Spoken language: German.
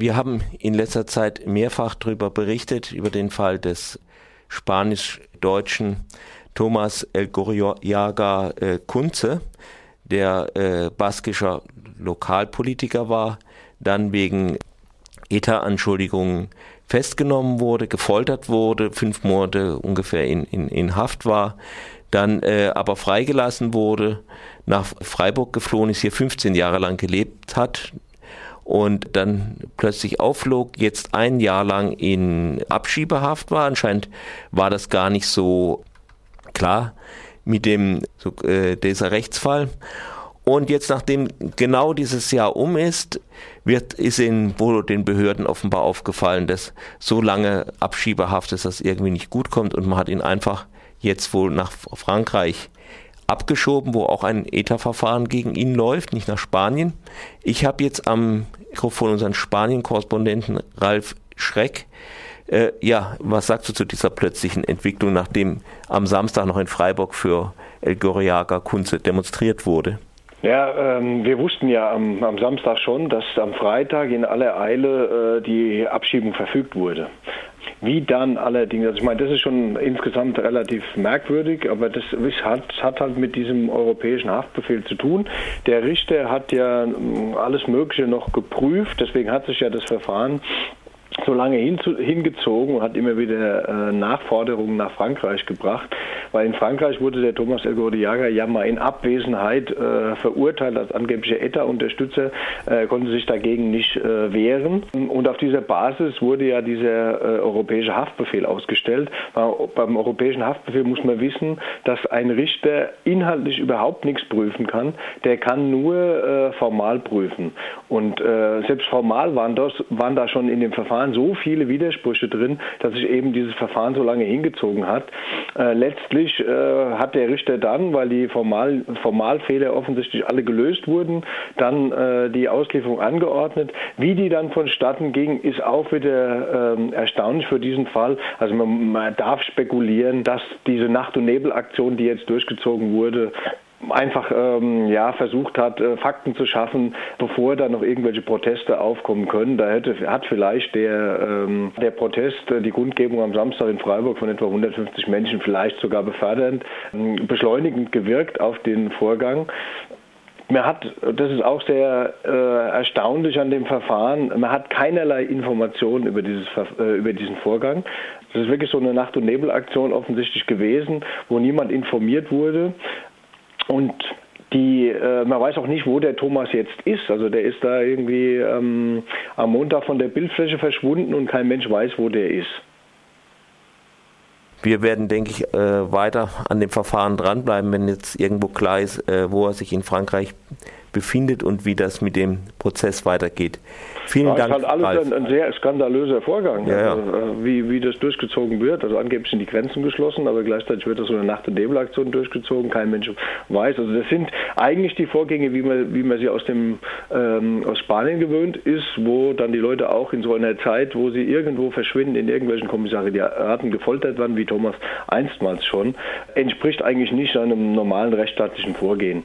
Wir haben in letzter Zeit mehrfach darüber berichtet, über den Fall des spanisch-deutschen Thomas El Gorriaga äh, Kunze, der äh, baskischer Lokalpolitiker war, dann wegen ETA-Anschuldigungen festgenommen wurde, gefoltert wurde, fünf Monate ungefähr in, in, in Haft war, dann äh, aber freigelassen wurde, nach Freiburg geflohen ist, hier 15 Jahre lang gelebt hat und dann plötzlich aufflog, jetzt ein Jahr lang in Abschiebehaft war. Anscheinend war das gar nicht so klar mit dem so, äh, dieser Rechtsfall. Und jetzt, nachdem genau dieses Jahr um ist, wird, ist in, wohl den Behörden offenbar aufgefallen, dass so lange Abschiebehaft ist, dass das irgendwie nicht gut kommt und man hat ihn einfach jetzt wohl nach Frankreich abgeschoben, wo auch ein ETA-Verfahren gegen ihn läuft, nicht nach Spanien. Ich habe jetzt am Mikrofon unseren Spanien-Korrespondenten Ralf Schreck. Äh, ja, was sagst du zu dieser plötzlichen Entwicklung, nachdem am Samstag noch in Freiburg für El Gorriaga Kunze demonstriert wurde? Ja, ähm, wir wussten ja am, am, Samstag schon, dass am Freitag in aller Eile äh, die Abschiebung verfügt wurde. Wie dann allerdings, also ich meine, das ist schon insgesamt relativ merkwürdig, aber das hat, hat halt mit diesem europäischen Haftbefehl zu tun. Der Richter hat ja ähm, alles Mögliche noch geprüft, deswegen hat sich ja das Verfahren so lange hingezogen und hat immer wieder äh, Nachforderungen nach Frankreich gebracht, weil in Frankreich wurde der Thomas El Gordiaga ja mal in Abwesenheit äh, verurteilt als angeblicher ETA-Unterstützer, äh, konnte sich dagegen nicht äh, wehren und auf dieser Basis wurde ja dieser äh, europäische Haftbefehl ausgestellt. Beim europäischen Haftbefehl muss man wissen, dass ein Richter inhaltlich überhaupt nichts prüfen kann, der kann nur äh, formal prüfen und selbst formal waren, das, waren da schon in dem Verfahren so viele Widersprüche drin, dass sich eben dieses Verfahren so lange hingezogen hat. Äh, letztlich äh, hat der Richter dann, weil die Formal, Formalfehler offensichtlich alle gelöst wurden, dann äh, die Auslieferung angeordnet. Wie die dann vonstatten ging, ist auch wieder ähm, erstaunlich für diesen Fall. Also man, man darf spekulieren, dass diese Nacht- und Nebelaktion, die jetzt durchgezogen wurde, einfach ähm, ja versucht hat, äh, Fakten zu schaffen, bevor da noch irgendwelche Proteste aufkommen können. Da hätte, hat vielleicht der, ähm, der Protest, äh, die Kundgebung am Samstag in Freiburg von etwa 150 Menschen vielleicht sogar befördernd, äh, beschleunigend gewirkt auf den Vorgang. Man hat, das ist auch sehr äh, erstaunlich an dem Verfahren, man hat keinerlei Informationen über, dieses, äh, über diesen Vorgang. Das ist wirklich so eine Nacht- und Nebelaktion offensichtlich gewesen, wo niemand informiert wurde. Und die, äh, man weiß auch nicht, wo der Thomas jetzt ist. Also der ist da irgendwie ähm, am Montag von der Bildfläche verschwunden und kein Mensch weiß, wo der ist. Wir werden, denke ich, äh, weiter an dem Verfahren dranbleiben, wenn jetzt irgendwo klar ist, äh, wo er sich in Frankreich befindet und wie das mit dem Prozess weitergeht. Vielen ja, Dank. Das ist halt alles ein, ein, sehr skandalöser Vorgang, ja. Also, äh, wie, wie das durchgezogen wird. Also angeblich sind die Grenzen geschlossen, aber gleichzeitig wird das so eine Nacht- und Nebelaktion durchgezogen. Kein Mensch weiß. Also das sind eigentlich die Vorgänge, wie man, wie man sie aus, dem, ähm, aus Spanien gewöhnt ist, wo dann die Leute auch in so einer Zeit, wo sie irgendwo verschwinden, in irgendwelchen Kommissariaten gefoltert werden, wie Thomas einstmals schon, entspricht eigentlich nicht einem normalen rechtsstaatlichen Vorgehen.